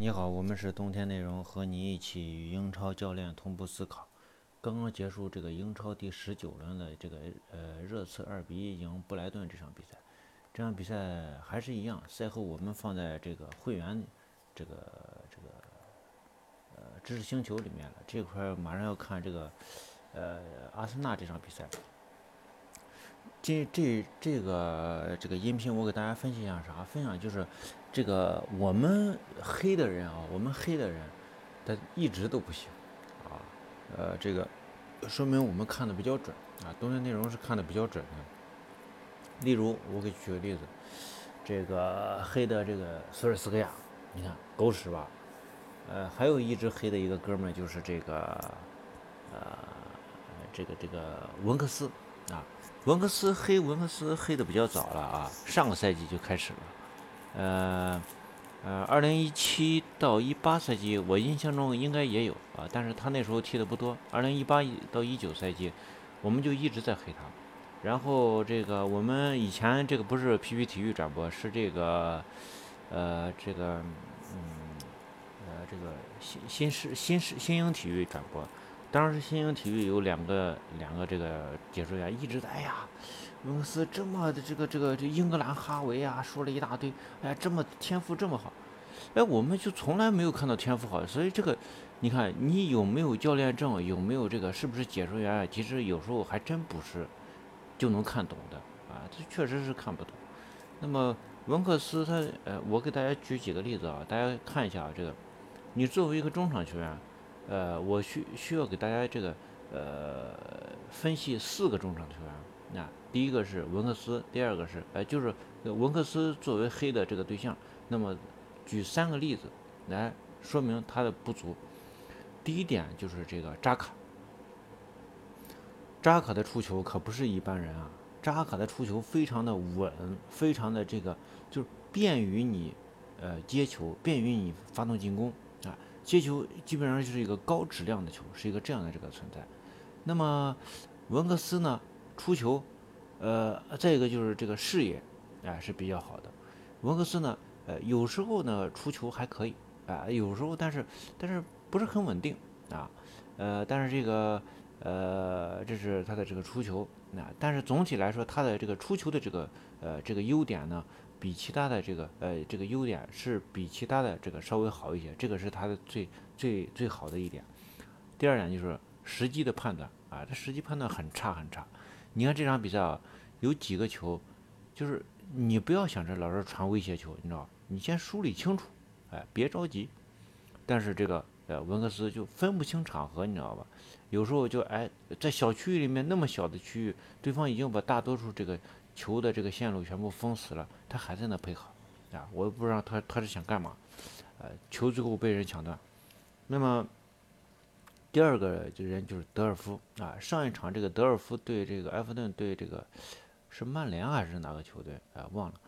你好，我们是冬天内容，和你一起与英超教练同步思考。刚刚结束这个英超第十九轮的这个呃热刺二比一赢布莱顿这场比赛，这场比赛还是一样，赛后我们放在这个会员这个这个呃知识星球里面了。这块儿马上要看这个呃阿森纳这场比赛。这这这个这个音频我给大家分析一下啥？分享就是这个我们黑的人啊，我们黑的人，他一直都不行啊。呃，这个说明我们看的比较准啊，冬天内容是看的比较准的。例如，我给举个例子，这个黑的这个索尔斯克亚，你看狗屎吧？呃，还有一只黑的一个哥们儿就是这个呃这个这个文克斯啊。文克斯黑文克斯黑的比较早了啊，上个赛季就开始了，呃呃，二零一七到一八赛季，我印象中应该也有啊，但是他那时候踢的不多。二零一八到一九赛季，我们就一直在黑他。然后这个我们以前这个不是 PP 体育转播，是这个呃这个嗯呃这个新新世新世新英体育转播。当时新兴体育有两个两个这个解说员一直在，哎呀，文克斯这么的这个这个这英格兰哈维啊，说了一大堆，哎，这么天赋这么好，哎，我们就从来没有看到天赋好，所以这个，你看你有没有教练证，有没有这个是不是解说员，其实有时候还真不是就能看懂的啊，这确实是看不懂。那么文克斯他，呃，我给大家举几个例子啊，大家看一下啊，这个，你作为一个中场球员。呃，我需需要给大家这个呃分析四个中场球员。那第一个是文克斯，第二个是呃就是文克斯作为黑的这个对象。那么举三个例子来说明他的不足。第一点就是这个扎卡，扎卡的出球可不是一般人啊，扎卡的出球非常的稳，非常的这个就是便于你呃接球，便于你发动进攻啊。接球基本上就是一个高质量的球，是一个这样的这个存在。那么文克斯呢，出球，呃，再一个就是这个视野，哎是比较好的。文克斯呢，呃，有时候呢出球还可以，啊，有时候但是但是不是很稳定啊，呃，但是这个呃这是他的这个出球，那但是总体来说他的这个出球的这个呃这个优点呢。比其他的这个呃这个优点是比其他的这个稍微好一些，这个是他的最最最好的一点。第二点就是时机的判断啊，他实际判断很差很差。你看这场比赛啊，有几个球，就是你不要想着老是传威胁球，你知道你先梳理清楚，哎，别着急。但是这个呃文克斯就分不清场合，你知道吧？有时候就哎在小区域里面那么小的区域，对方已经把大多数这个。球的这个线路全部封死了，他还在那配合，啊，我也不知道他他是想干嘛，呃，球最后被人抢断。那么第二个就人就是德尔夫啊，上一场这个德尔夫对这个埃弗顿对这个是曼联还是哪个球队啊？忘了。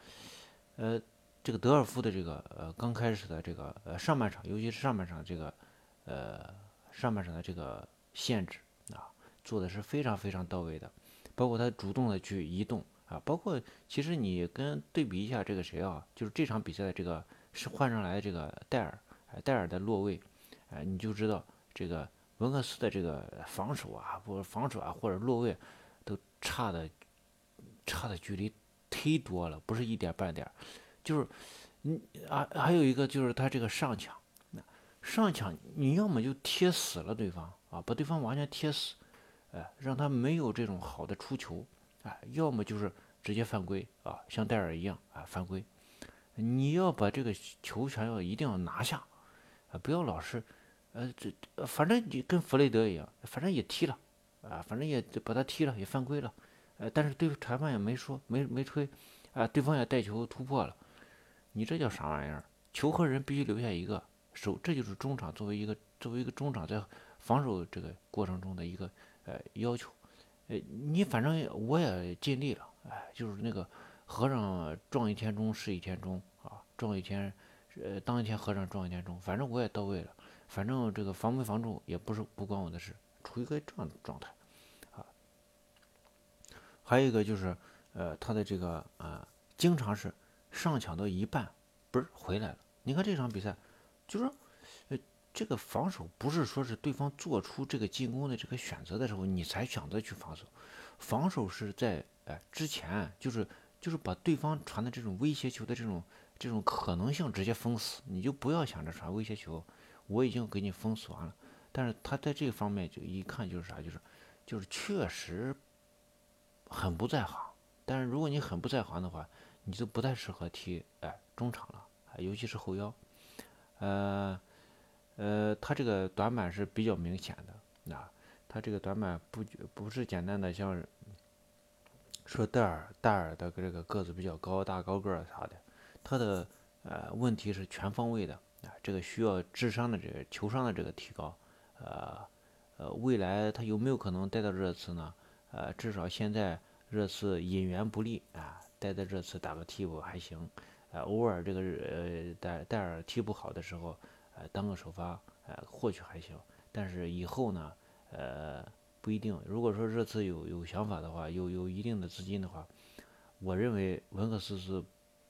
呃，这个德尔夫的这个呃刚开始的这个呃上半场，尤其是上半场这个呃上半场的这个限制啊，做的是非常非常到位的，包括他主动的去移动。啊，包括其实你跟对比一下这个谁啊，就是这场比赛的这个是换上来的这个戴尔，戴尔的落位，哎，你就知道这个文克斯的这个防守啊，不防守啊，或者落位都差的差的距离忒多了，不是一点半点，就是你啊，还有一个就是他这个上抢，上抢你要么就贴死了对方啊，把对方完全贴死，哎，让他没有这种好的出球。啊，要么就是直接犯规啊，像戴尔一样啊犯规。你要把这个球权要一定要拿下啊，不要老是，呃，这反正你跟弗雷德一样，反正也踢了啊，反正也把他踢了，也犯规了，呃，但是对裁判也没说，没没吹，啊，对方也带球突破了，你这叫啥玩意儿？球和人必须留下一个守，这就是中场作为一个作为一个中场在防守这个过程中的一个呃要求。呃，你反正我也尽力了，哎，就是那个和尚撞一天钟是一天钟啊，撞一天，呃，当一天和尚撞一天钟，反正我也到位了，反正这个防没防住也不是不关我的事，处于一个这样的状态，啊，还有一个就是，呃，他的这个啊，经常是上抢到一半，不是回来了。你看这场比赛，就是说，呃，这个防守不是说是对方做出这个进攻的这个选择的时候，你才选择去防守，防守是在哎之前，就是就是把对方传的这种威胁球的这种这种可能性直接封死，你就不要想着传威胁球，我已经给你封死完了。但是他在这方面就一看就是啥，就是就是确实很不在行。但是如果你很不在行的话，你就不太适合踢哎中场了，尤其是后腰。呃，呃，他这个短板是比较明显的，啊，他这个短板不不是简单的像说戴尔戴尔的这个个子比较高大高个儿啥的，他的呃问题是全方位的啊，这个需要智商的这个球商的这个提高，呃呃，未来他有没有可能带到热刺呢？呃，至少现在热刺引援不利啊，带在热刺打个替补还行。呃，偶尔这个呃戴戴尔踢不好的时候，呃，当个首发，呃，或许还行。但是以后呢，呃，不一定。如果说热刺有有想法的话，有有一定的资金的话，我认为文克斯是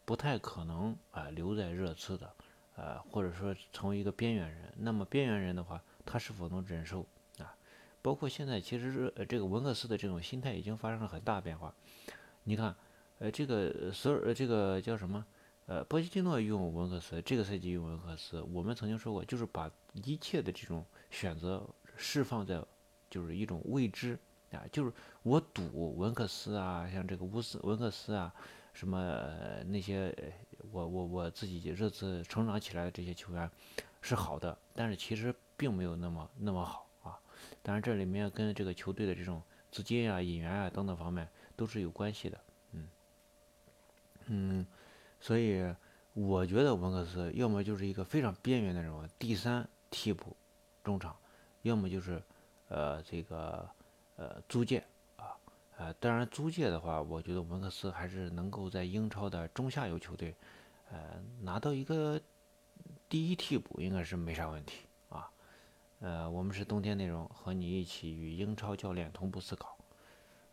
不太可能啊留在热刺的，呃，或者说成为一个边缘人。那么边缘人的话，他是否能忍受啊？包括现在其实是这个文克斯的这种心态已经发生了很大变化。你看，呃，这个所有这个叫什么？呃，波切蒂诺用文克斯，这个赛季用文克斯，我们曾经说过，就是把一切的这种选择释放在，就是一种未知啊，就是我赌文克斯啊，像这个乌斯文克斯啊，什么那些，我我我自己这次成长起来的这些球员是好的，但是其实并没有那么那么好啊。当然这里面跟这个球队的这种资金啊、引援啊等等方面都是有关系的，嗯嗯。所以，我觉得文克斯要么就是一个非常边缘的人物，第三替补中场，要么就是，呃，这个，呃，租借，呃，当然租借的话，我觉得文克斯还是能够在英超的中下游球队，呃，拿到一个第一替补应该是没啥问题啊。呃，我们是冬天内容，和你一起与英超教练同步思考，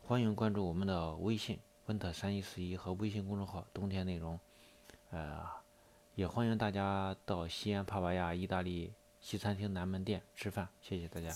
欢迎关注我们的微信温特三一四一和微信公众号冬天内容。呃，也欢迎大家到西安帕瓦亚意大利西餐厅南门店吃饭，谢谢大家。